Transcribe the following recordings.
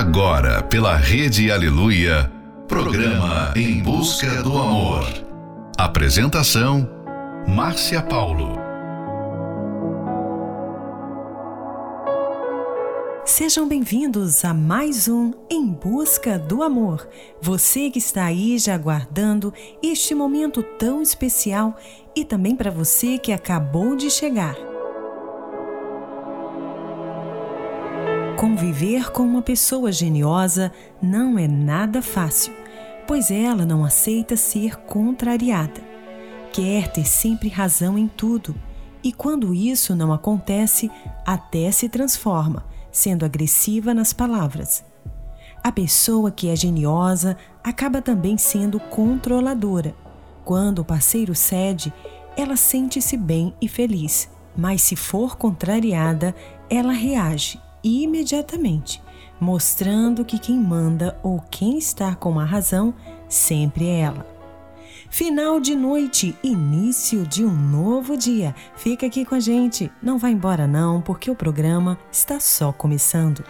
Agora, pela Rede Aleluia, programa Em Busca do Amor. Apresentação: Márcia Paulo. Sejam bem-vindos a mais um Em Busca do Amor. Você que está aí já aguardando este momento tão especial e também para você que acabou de chegar. Conviver com uma pessoa geniosa não é nada fácil, pois ela não aceita ser contrariada. Quer ter sempre razão em tudo, e quando isso não acontece, até se transforma, sendo agressiva nas palavras. A pessoa que é geniosa acaba também sendo controladora. Quando o parceiro cede, ela sente-se bem e feliz, mas se for contrariada, ela reage imediatamente, mostrando que quem manda ou quem está com a razão sempre é ela. Final de noite, início de um novo dia. Fica aqui com a gente, não vá embora não, porque o programa está só começando.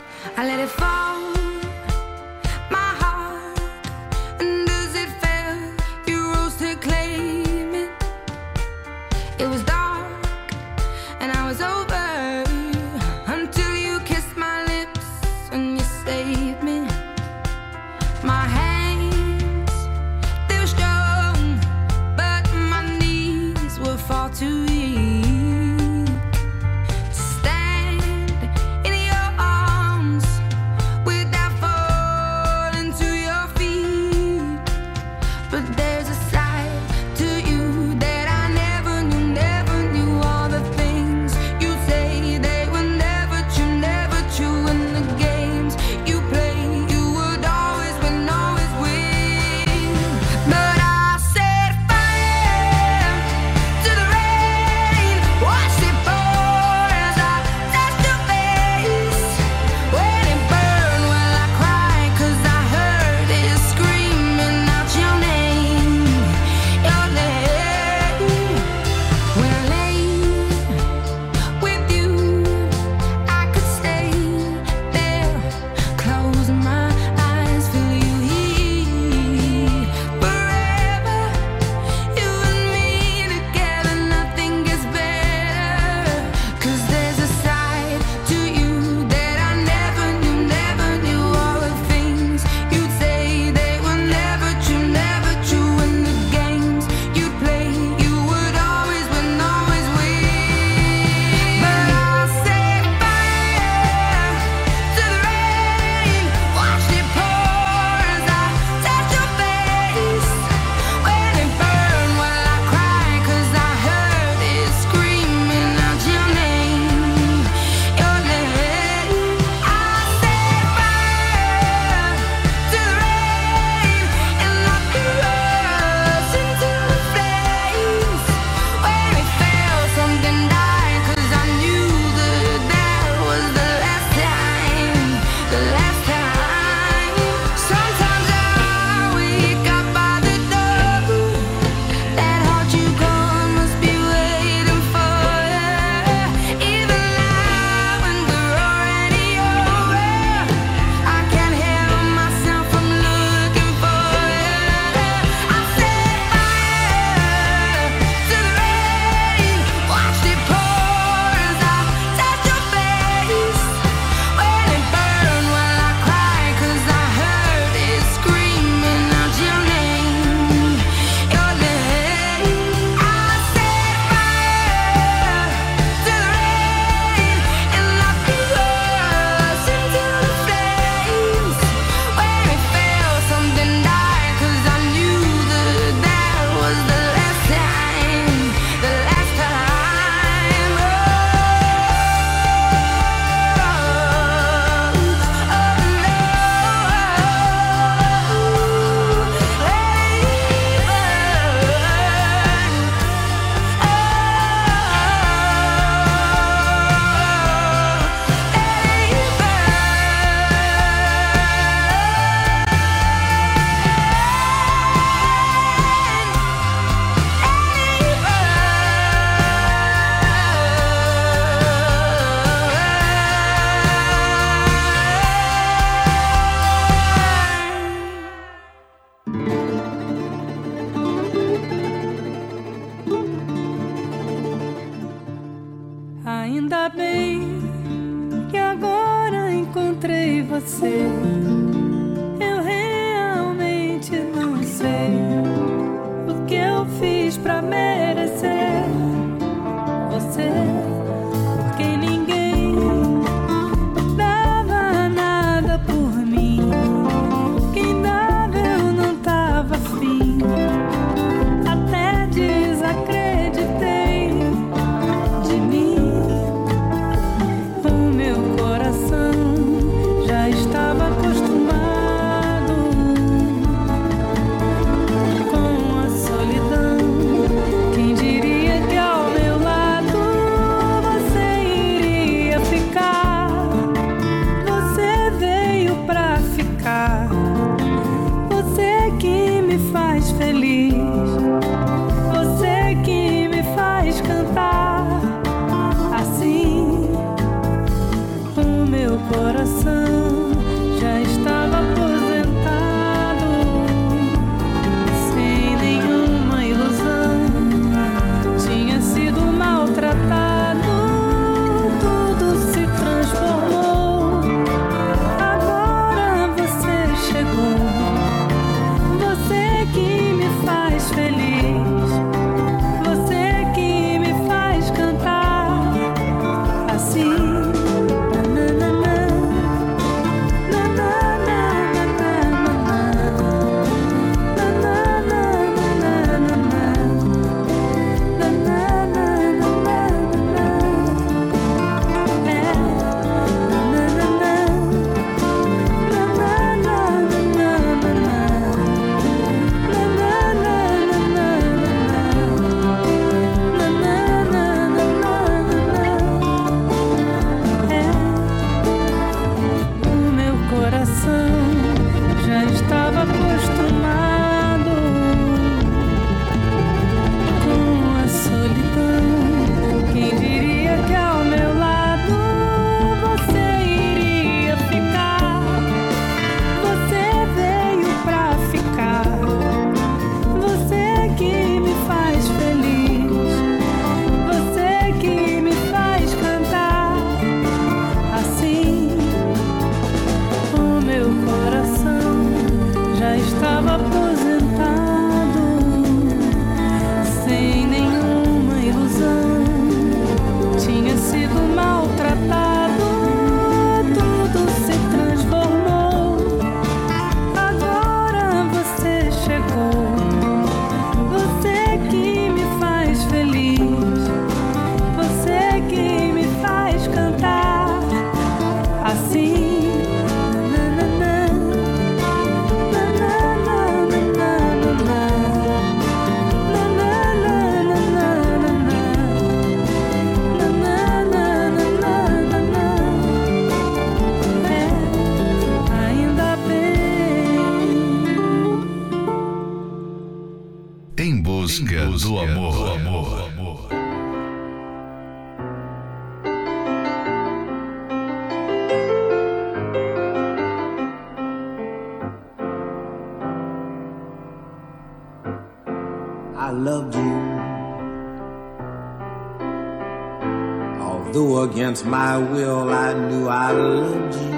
Against my will, I knew I loved you.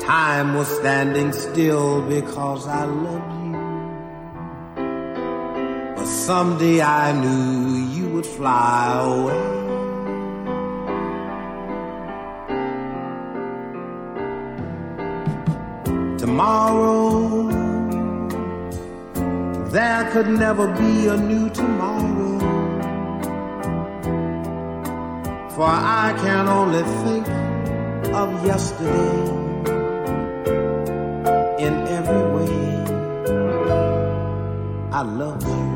Time was standing still because I loved you. But someday I knew you would fly away. Tomorrow, there could never be a new tomorrow. For I can only think of yesterday in every way. I love you.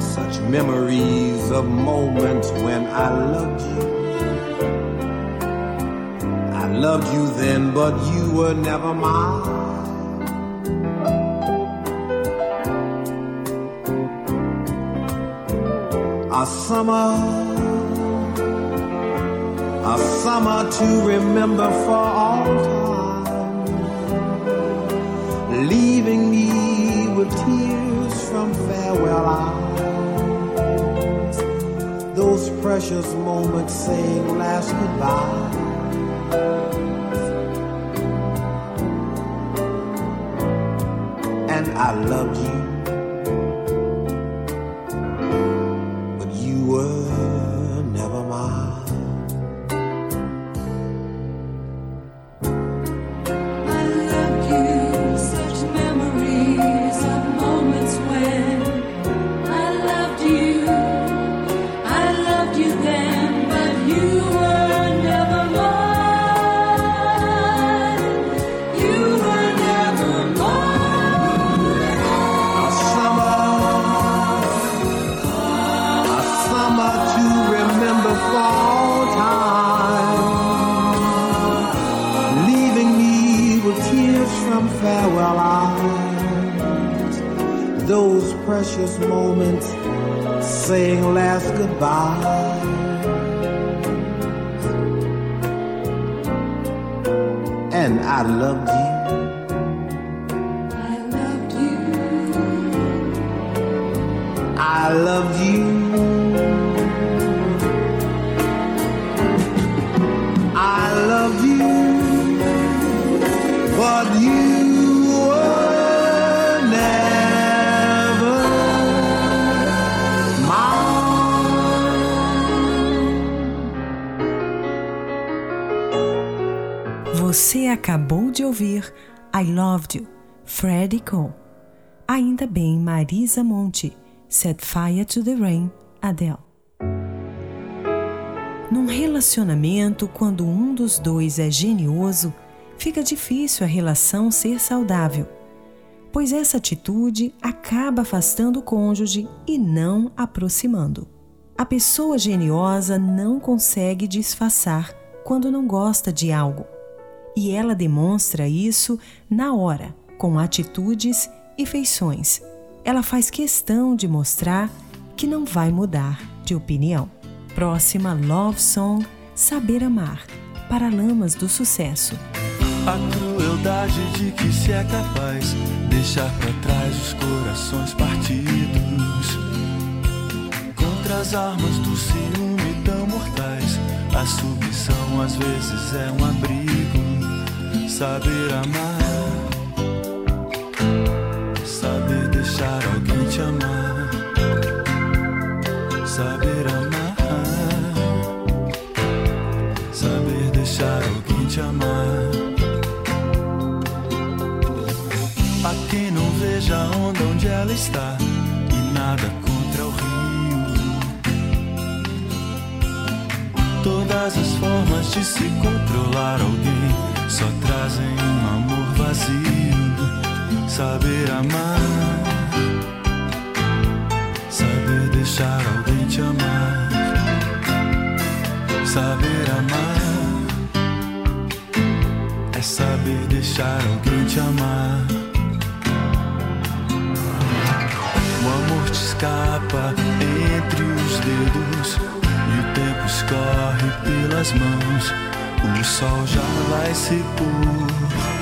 Such memories of moments when I loved you. I loved you then, but you were never mine. A summer, a summer to remember for all time, leaving me with tears from farewell eyes. Those precious moments saying last goodbye. And I loved you. Você acabou de ouvir I Loved You, Freddie Cole. Ainda bem Marisa Monte, Set Fire to the Rain, Adele. Num relacionamento, quando um dos dois é genioso, fica difícil a relação ser saudável, pois essa atitude acaba afastando o cônjuge e não aproximando. A pessoa geniosa não consegue disfarçar quando não gosta de algo e ela demonstra isso na hora, com atitudes e feições. Ela faz questão de mostrar que não vai mudar de opinião. Próxima Love Song Saber Amar para Lamas do Sucesso. A crueldade de que se é capaz deixar para trás os corações partidos contra as armas do ciúme tão mortais. A submissão às vezes é um abrigo saber amar, saber deixar alguém te amar, saber amar, saber deixar alguém te amar. A quem não veja a onda onde ela está e nada contra o rio. Todas as formas de se controlar só trazem um amor vazio. Saber amar, saber deixar alguém te amar, saber amar é saber deixar alguém te amar. O amor te escapa entre os dedos e o tempo escorre pelas mãos. O sol já vai se pôr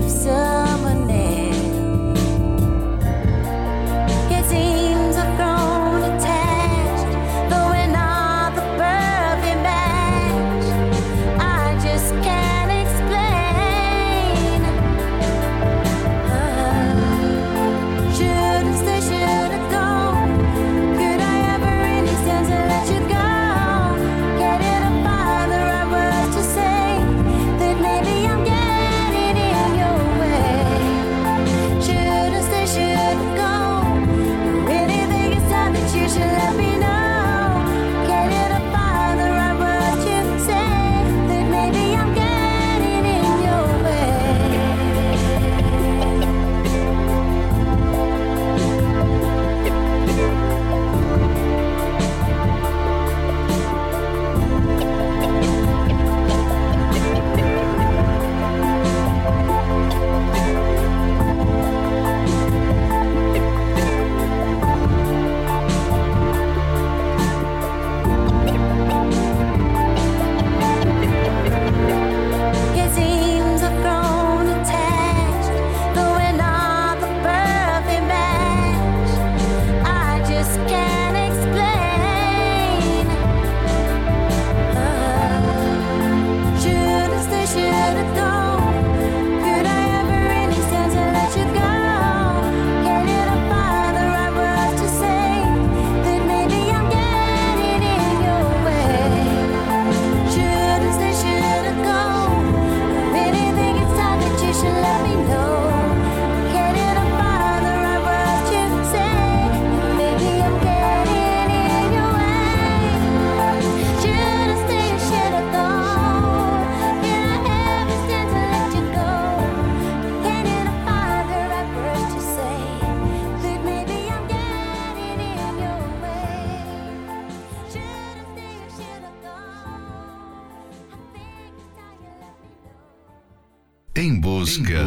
Pra mim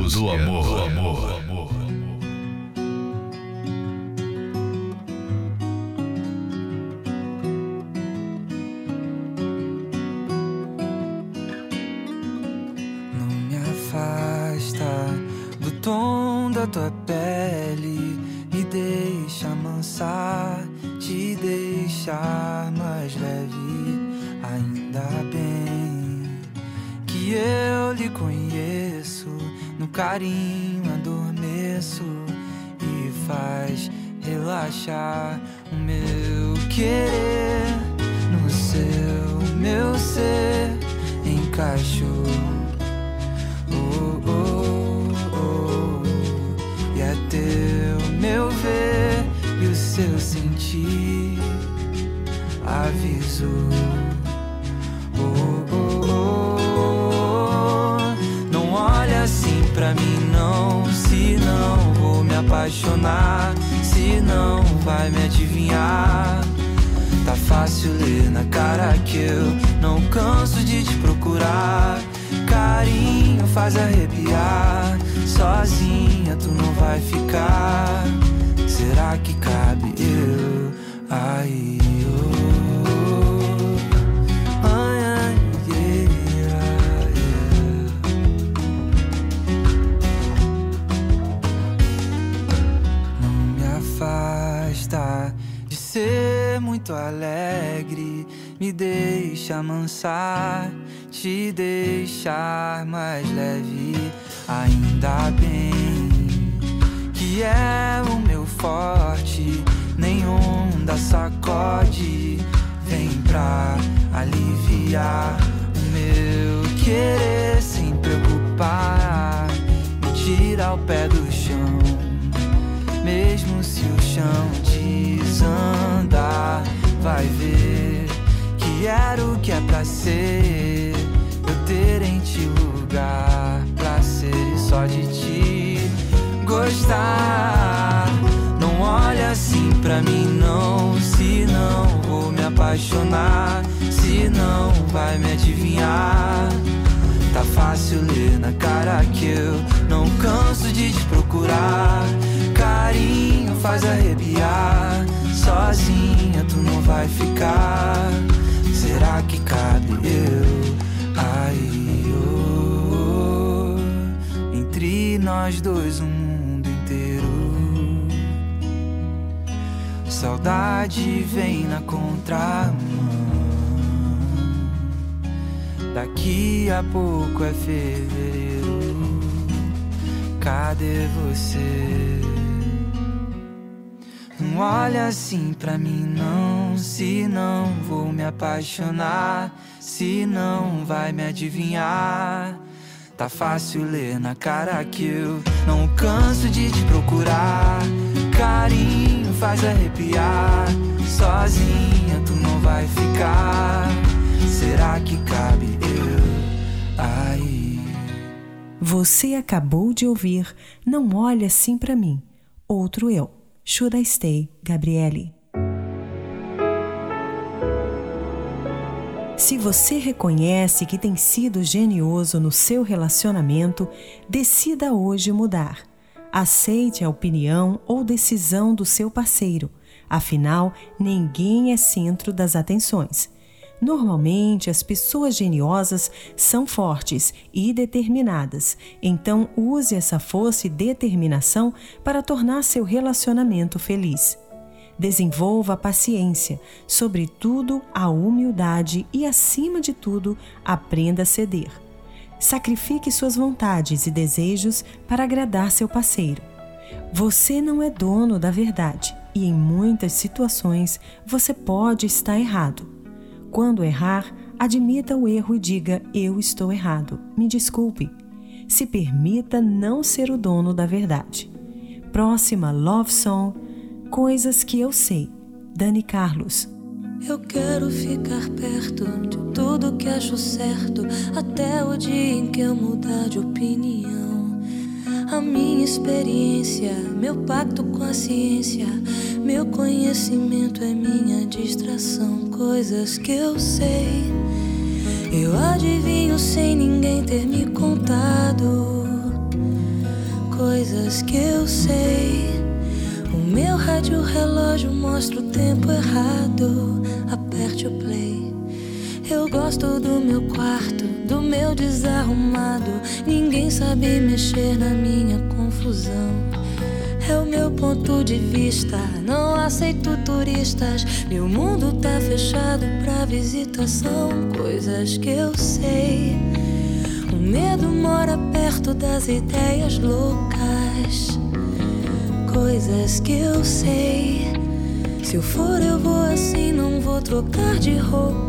não, se não vou me muito alegre, me deixa amansar, te deixar mais leve. Ainda bem que é o meu forte, nenhum da sacode vem pra aliviar o meu querer sem preocupar, me tira o pé do chão, mesmo se o chão desandar vai ver que era o que é pra ser. Eu ter em ti lugar pra ser e só de ti gostar. Não olha assim pra mim, não. Se não vou me apaixonar, se não vai me adivinhar. Tá fácil ler na cara que eu não canso de te procurar. Carinho faz arrepiar sozinha tu não vai ficar. Será que cabe eu aí? Oh, entre nós dois, um mundo inteiro. Saudade vem na contramão. Daqui a pouco é fevereiro. Cadê você? Não olha assim pra mim, não. Se não vou me apaixonar, se não vai me adivinhar. Tá fácil ler na cara que eu não canso de te procurar. Carinho faz arrepiar. Sozinha tu não vai ficar. Será que cabe eu aí? Você acabou de ouvir Não Olha Assim para Mim, outro eu Should I Stay, Gabriele. Se você reconhece que tem sido genioso no seu relacionamento, decida hoje mudar. Aceite a opinião ou decisão do seu parceiro. Afinal, ninguém é centro das atenções. Normalmente, as pessoas geniosas são fortes e determinadas, então use essa força e determinação para tornar seu relacionamento feliz. Desenvolva a paciência, sobretudo a humildade e, acima de tudo, aprenda a ceder. Sacrifique suas vontades e desejos para agradar seu parceiro. Você não é dono da verdade e, em muitas situações, você pode estar errado. Quando errar, admita o erro e diga: Eu estou errado, me desculpe. Se permita não ser o dono da verdade. Próxima Love Song: Coisas que eu sei. Dani Carlos. Eu quero ficar perto de tudo que acho certo, até o dia em que eu mudar de opinião. A minha experiência, meu pacto com a ciência, meu conhecimento é minha distração. Coisas que eu sei, eu adivinho sem ninguém ter me contado. Coisas que eu sei, o meu rádio relógio mostra o tempo errado. Aperte o play. Eu gosto do meu quarto, do meu desarrumado. Ninguém sabe mexer na minha confusão. É o meu ponto de vista, não aceito turistas. Meu mundo tá fechado pra visitação. Coisas que eu sei. O medo mora perto das ideias loucas. Coisas que eu sei. Se eu for, eu vou assim, não vou trocar de roupa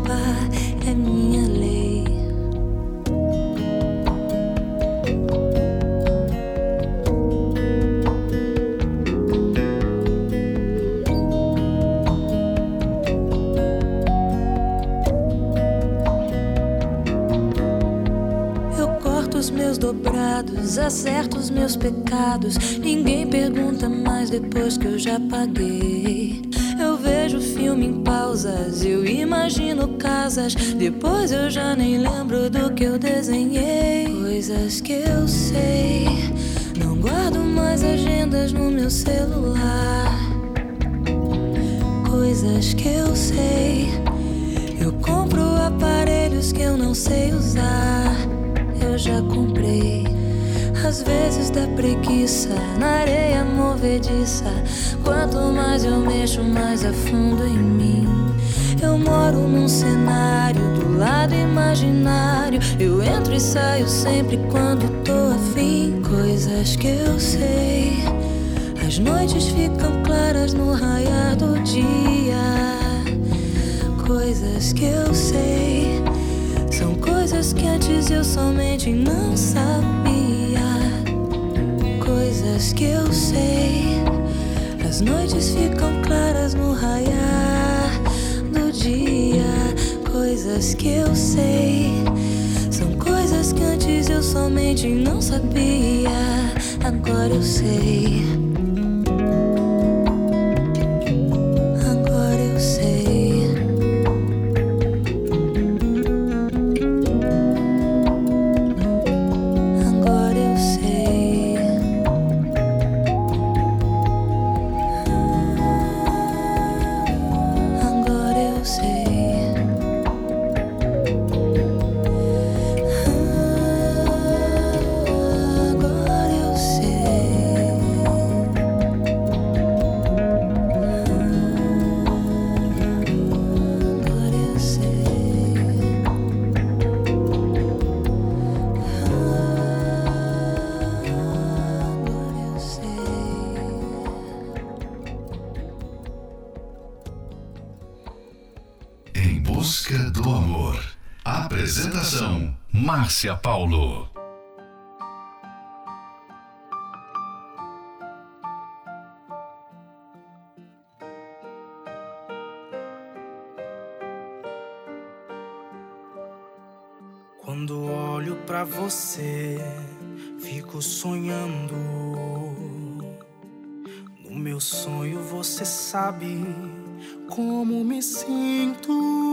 Eu corto os meus dobrados, acerto os meus pecados. Ninguém pergunta mais depois que eu já paguei. Eu vejo filme em pausas, eu imagino casas. Depois eu já nem lembro do que eu desenhei. Coisas que eu sei. Não guardo mais agendas no meu celular. Coisas que eu sei. Eu compro aparelhos que eu não sei usar. Eu já comprei. Às vezes dá preguiça na areia movediça. Quanto mais eu mexo, mais afundo em mim. Eu moro num cenário do lado imaginário. Eu entro e saio sempre quando tô afim. Coisas que eu sei. As noites ficam claras no raiar do dia. Coisas que eu sei. São coisas que antes eu somente não sabia. Coisas que eu sei. As noites ficam claras no raiar dia. Coisas que eu sei. São coisas que antes eu somente não sabia. Agora eu sei. Márcia Paulo. Quando olho para você, fico sonhando. No meu sonho você sabe como me sinto.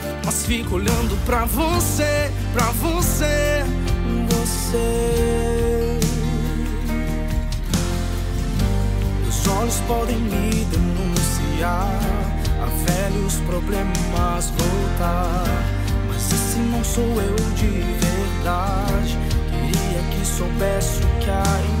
mas fico olhando pra você, pra você, você. Os olhos podem me denunciar, a velhos problemas voltar. Mas esse não sou eu de verdade. Queria que soubesse o que mim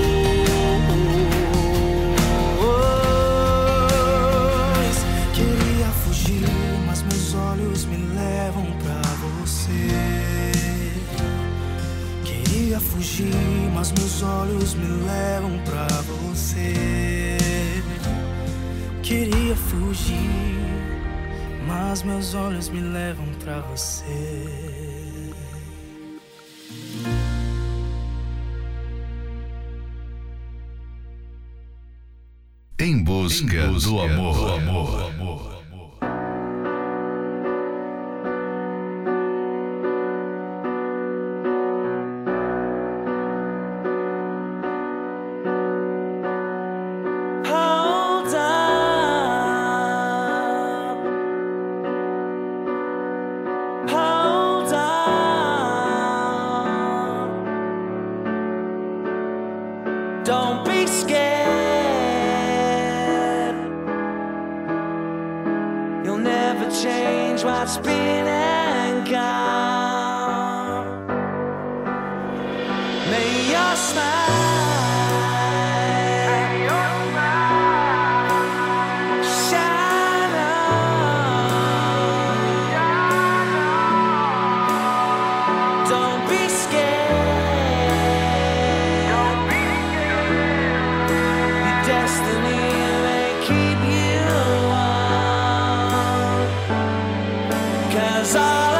Fugir, mas meus olhos me levam pra você. Queria fugir, mas meus olhos me levam pra você. Em busca, em busca do amor. Do amor. side.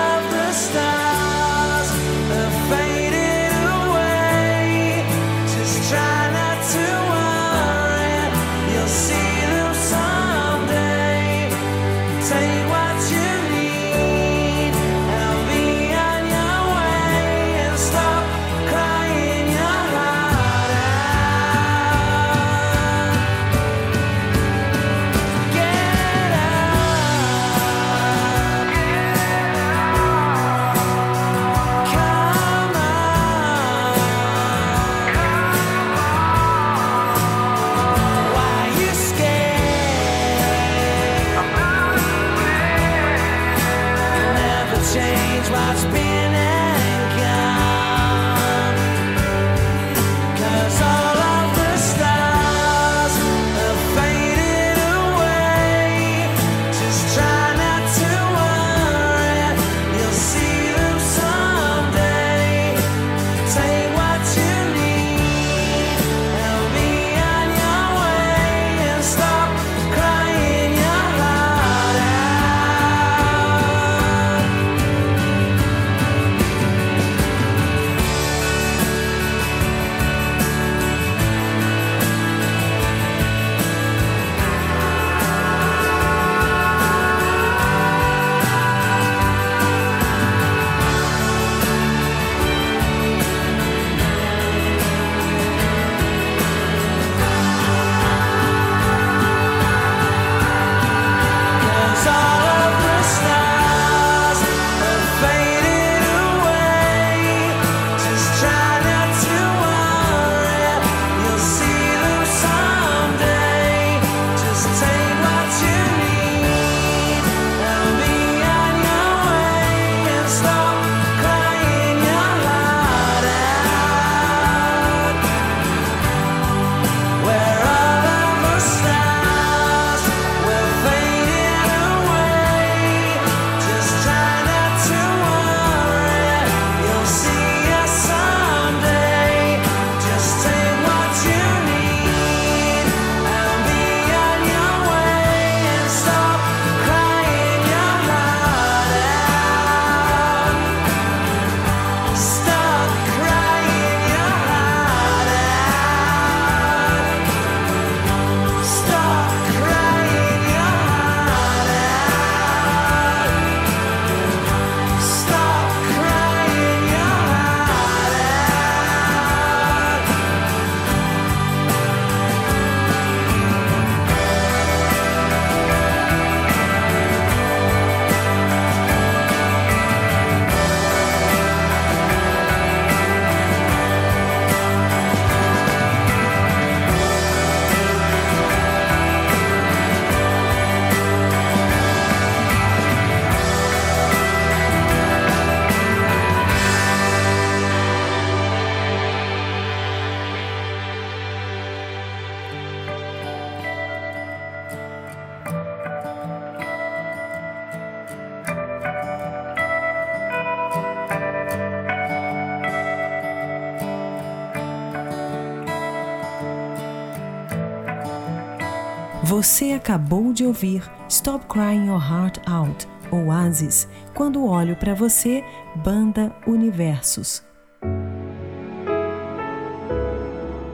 Acabou de ouvir Stop Crying Your Heart Out, Oasis, Quando Olho para Você, Banda Universos.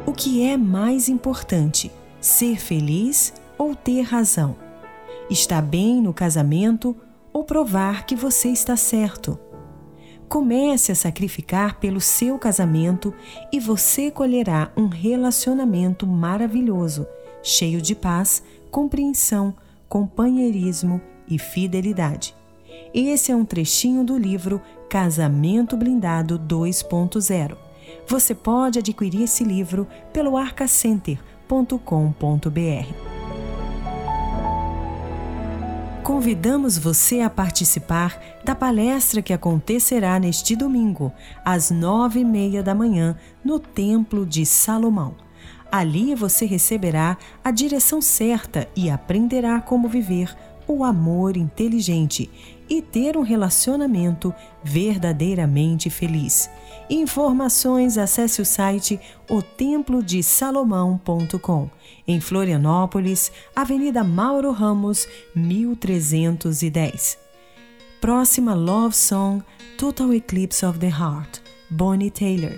O que é mais importante, ser feliz ou ter razão? Estar bem no casamento ou provar que você está certo? Comece a sacrificar pelo seu casamento e você colherá um relacionamento maravilhoso, cheio de paz, compreensão, companheirismo e fidelidade. Esse é um trechinho do livro Casamento Blindado 2.0. Você pode adquirir esse livro pelo arcacenter.com.br convidamos você a participar da palestra que acontecerá neste domingo, às nove e meia da manhã, no Templo de Salomão. Ali você receberá a direção certa e aprenderá como viver o amor inteligente e ter um relacionamento verdadeiramente feliz. Informações, acesse o site otemplodesalomão.com. Em Florianópolis, Avenida Mauro Ramos, 1310. Próxima Love Song, Total Eclipse of the Heart, Bonnie Taylor.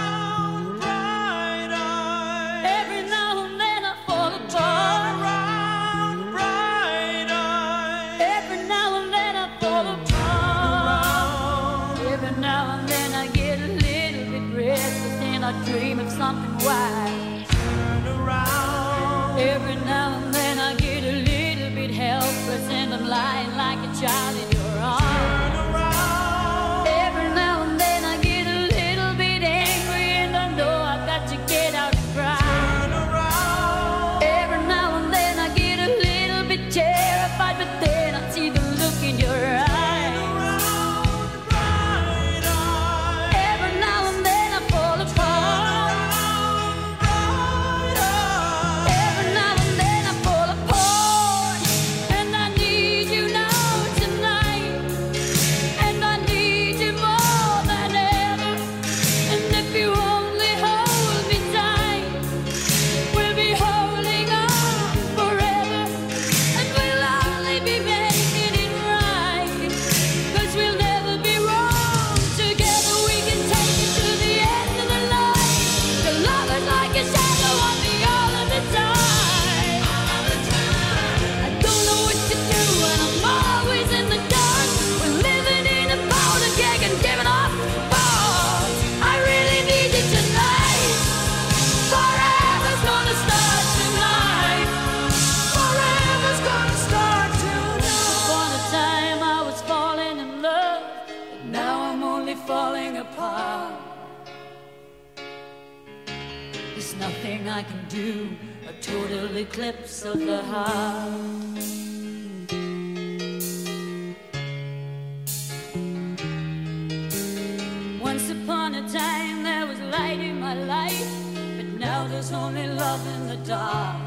Life, but now there's only love in the dark.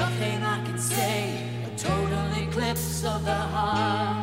Nothing I can say, a total eclipse of the heart.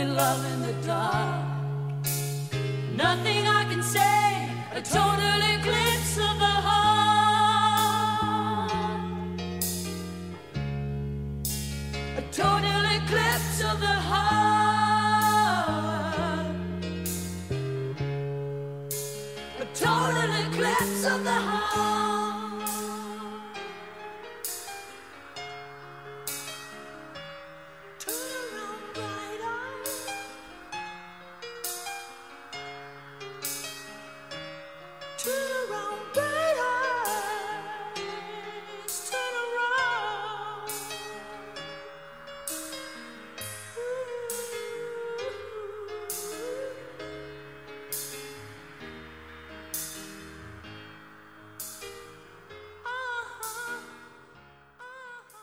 only love in the dark. Nothing I can say, a total eclipse of the heart. A total eclipse of the heart. A total eclipse of the heart.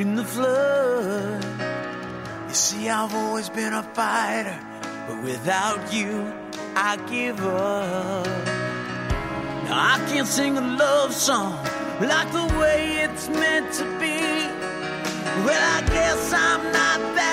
In the flood. You see, I've always been a fighter, but without you, I give up. Now I can't sing a love song like the way it's meant to be. Well, I guess I'm not that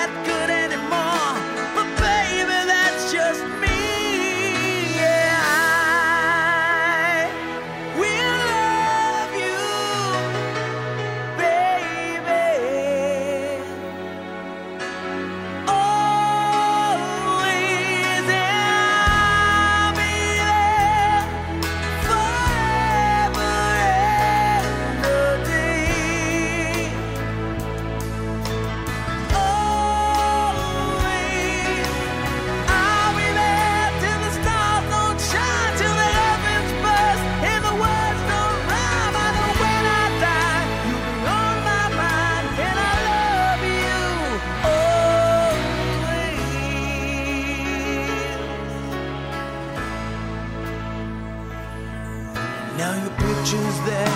pictures that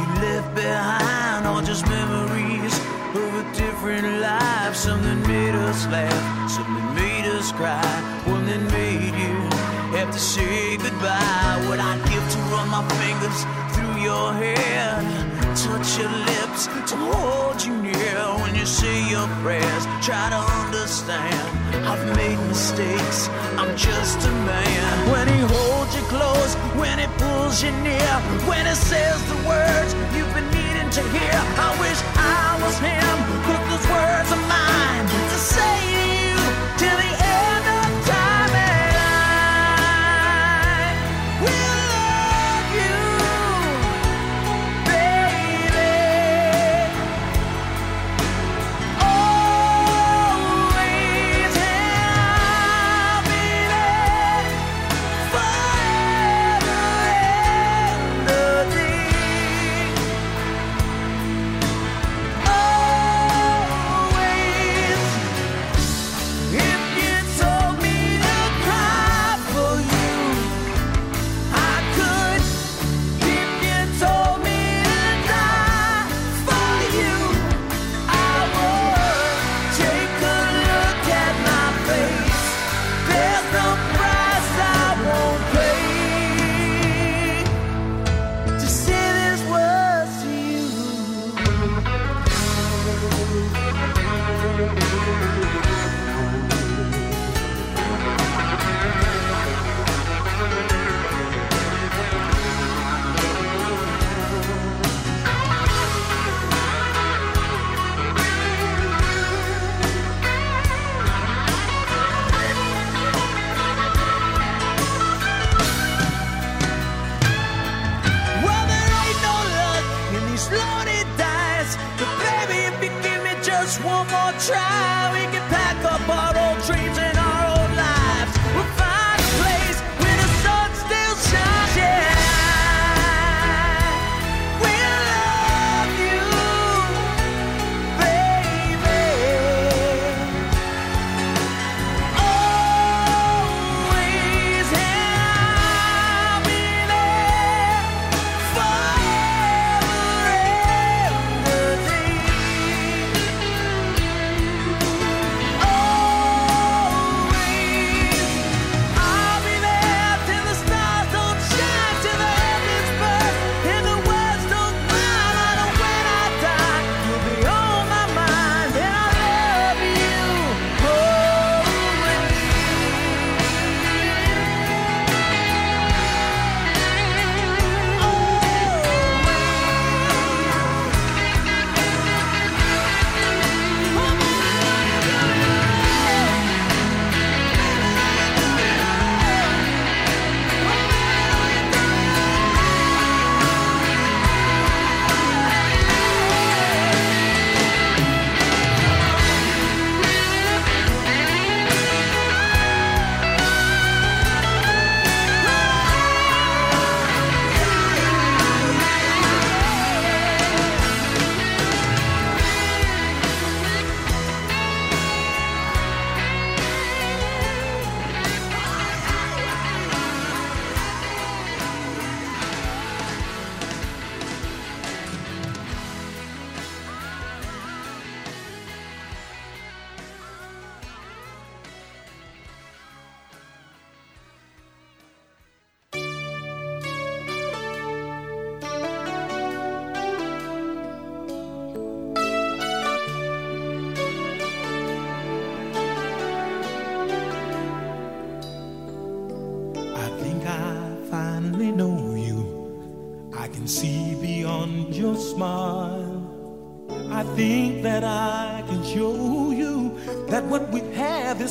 you left behind, all just memories of a different life. Something made us laugh, something made us cry, one that made you have to say goodbye. What I'd give to run my fingers through your hair, touch your lips to hold you near when you say your prayers. Try to understand. I've made mistakes, I'm just a man. When he holds you close, when he pulls you near, when he says the words you've been needing to hear, I wish I was him. Those words of mine to say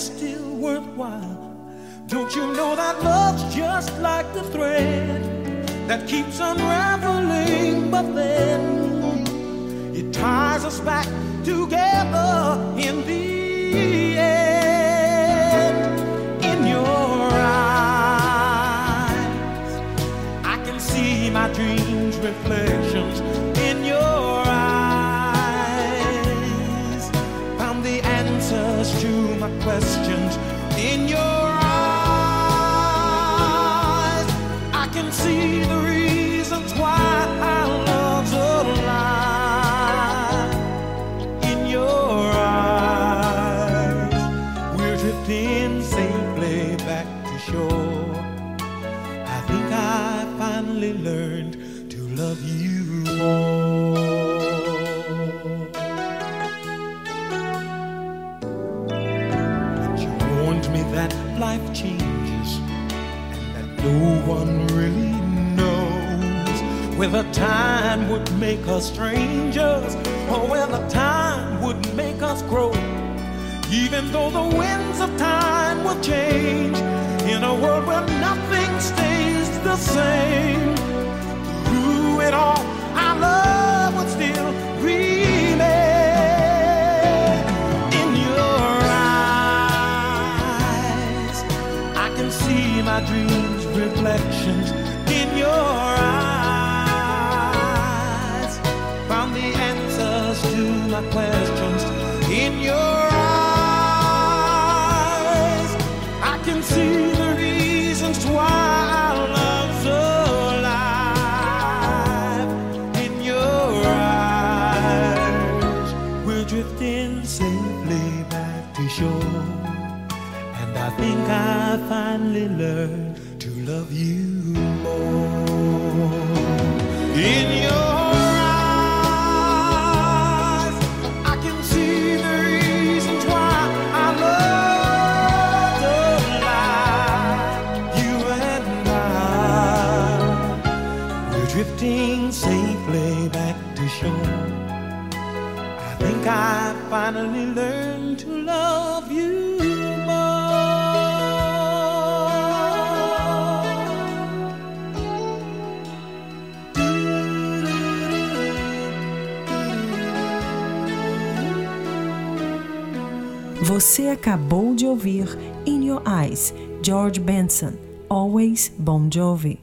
still worthwhile. Don't you know that love's just like the thread that keeps unraveling, but then it ties us back together. Time would make us strangers or whether time would make us grow. Even though the winds of time will change in a world where nothing stays the same, through it all, our love would still remain. In your eyes, I can see my dreams' reflections. My questions. In your eyes, I can see the reasons why our love's alive. In your eyes, we're drifting safely back to shore. And I think I finally learned to love you finally learned to love you Você acabou de ouvir In Your Eyes, George Benson, Always Bon Jovi.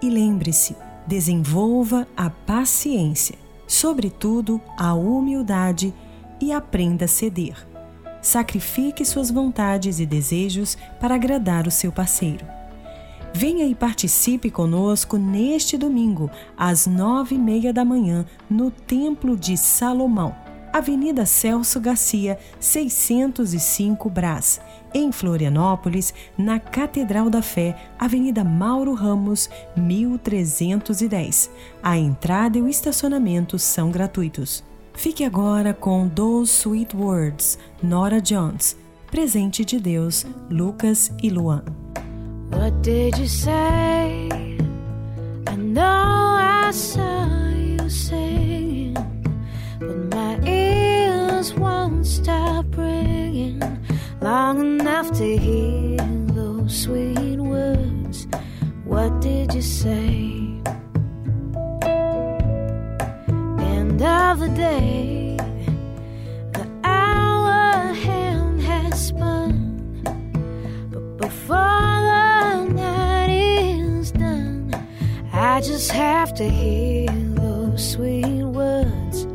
E lembre-se, desenvolva a paciência, sobretudo a humildade e aprenda a ceder. Sacrifique suas vontades e desejos para agradar o seu parceiro. Venha e participe conosco neste domingo, às nove e meia da manhã, no Templo de Salomão, Avenida Celso Garcia, 605 Brás, em Florianópolis, na Catedral da Fé, Avenida Mauro Ramos, 1310. A entrada e o estacionamento são gratuitos. Fique agora com Those Sweet Words, Nora Jones, Presente de Deus, Lucas e Luan. What did you say? I know I saw you saying, but my ears won't stop ringing long enough to hear those sweet words. What did you say? End of the day, the hour hand has spun, but before the night is done, I just have to hear those sweet words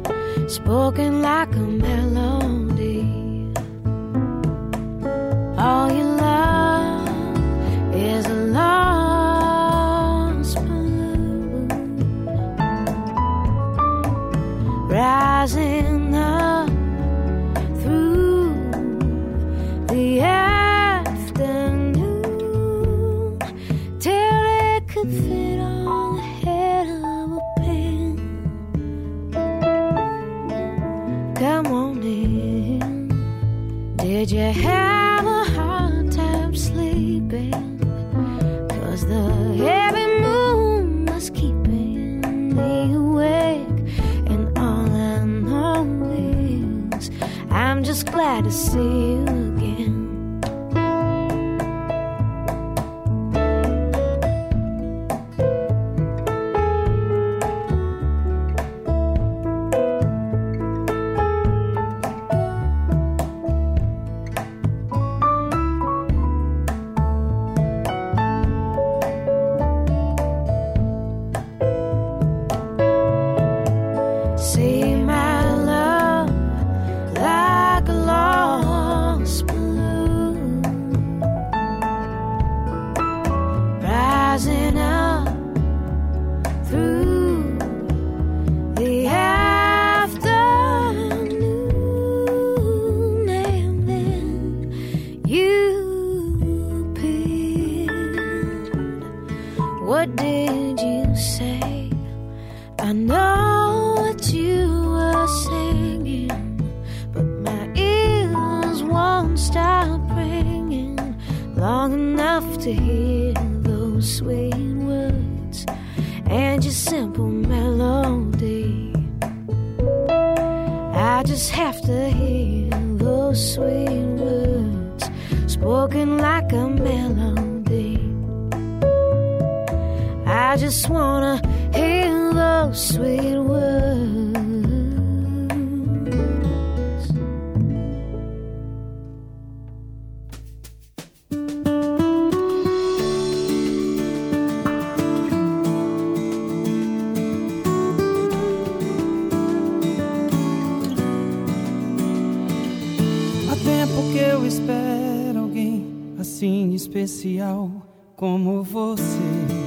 spoken like a melody. All you love is a lost rising up through the afternoon till it could fit on the head of a pin. Come on in. Did you have to see. Spoken like a melody. I just wanna hear those sweet words. Especial como você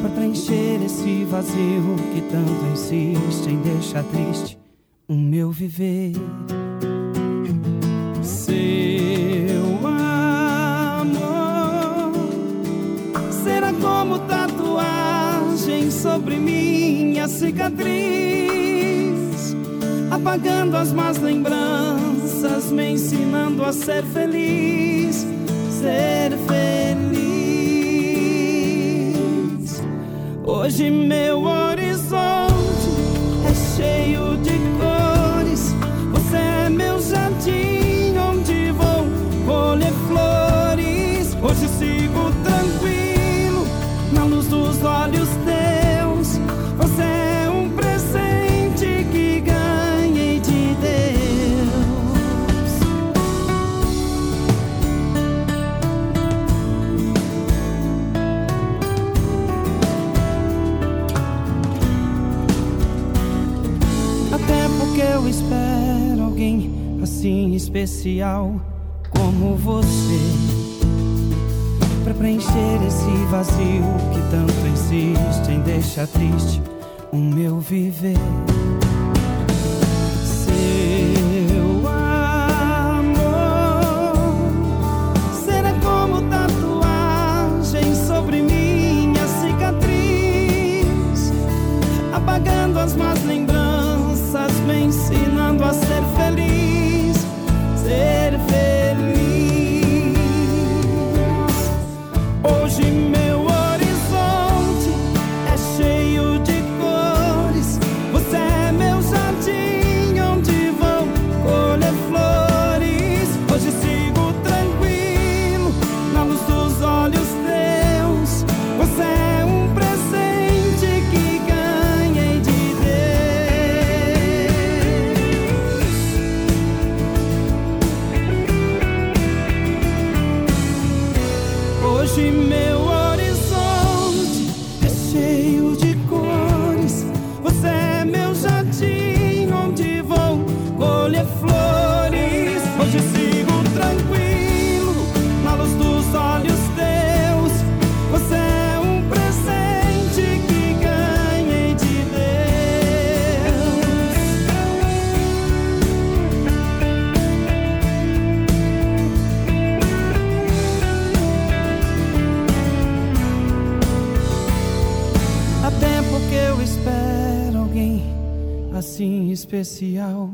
para preencher esse vazio que tanto insiste em deixar triste o meu viver. Seu amor será como tatuagem sobre minha cicatriz, apagando as más lembranças, me ensinando a ser feliz ser feliz. Hoje meu horizonte especial como você para preencher esse vazio que tanto insiste em deixar triste o meu viver. Assim especial